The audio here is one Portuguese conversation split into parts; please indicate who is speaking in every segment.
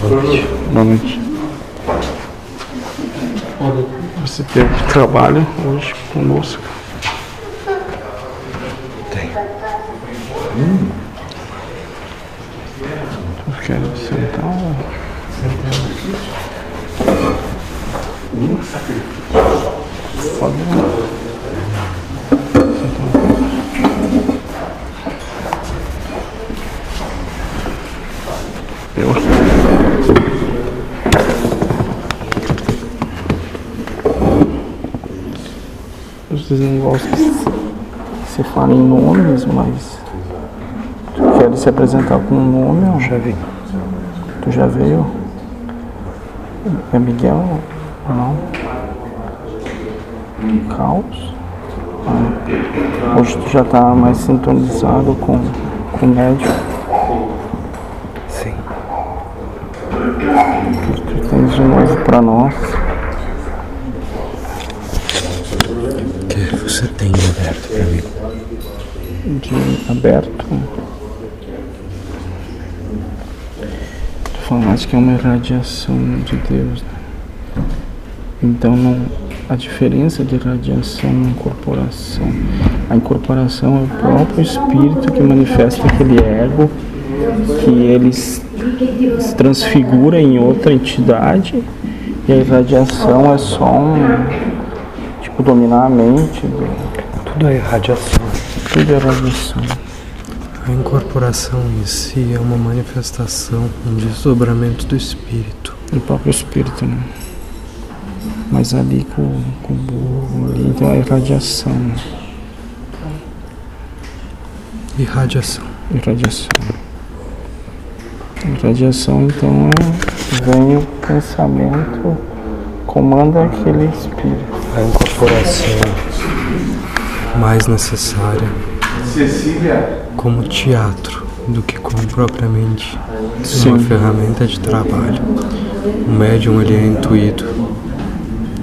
Speaker 1: Boa noite. Você teve trabalho hoje conosco?
Speaker 2: Tem.
Speaker 1: Tu quer sentar? Pode Eu. Vocês não gostam que se fale em nomes, mas tu quer se apresentar com um nome? Ou...
Speaker 2: Já vi.
Speaker 1: Tu já veio? É Miguel? Não? Caos? Ah. Hoje tu já tá mais sintonizado com, com o médico.
Speaker 2: Sim.
Speaker 1: Tens de novo pra nós?
Speaker 2: O que você tem de aberto pra mim?
Speaker 1: de aberto. Falaste que é uma irradiação de Deus, né? Então não, a diferença de radiação e incorporação. A incorporação é o próprio espírito que manifesta aquele ego que ele s- se transfigura em outra entidade e a irradiação é só um tipo dominar a mente, do-
Speaker 2: Tudo é radiação.
Speaker 1: tudo é radiação.
Speaker 2: A incorporação em si é uma manifestação, um desdobramento do espírito.
Speaker 1: do próprio espírito, né? Mas ali com, com o burro ali, então é irradiação, né?
Speaker 2: Irradiação.
Speaker 1: Irradiação. Irradiação, então, vem o pensamento, comanda aquele espírito.
Speaker 2: A incorporação mais necessária como teatro do que como propriamente uma
Speaker 1: Sim.
Speaker 2: ferramenta de trabalho. O médium ele é intuído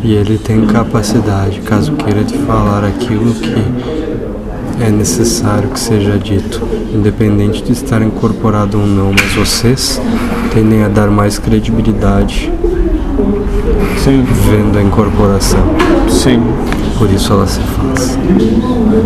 Speaker 2: e ele tem capacidade, caso queira, de falar aquilo que é necessário que seja dito, independente de estar incorporado ou não, mas vocês tendem a dar mais credibilidade
Speaker 1: Sim,
Speaker 2: vendo a incorporação,
Speaker 1: sim.
Speaker 2: por isso ela se faz.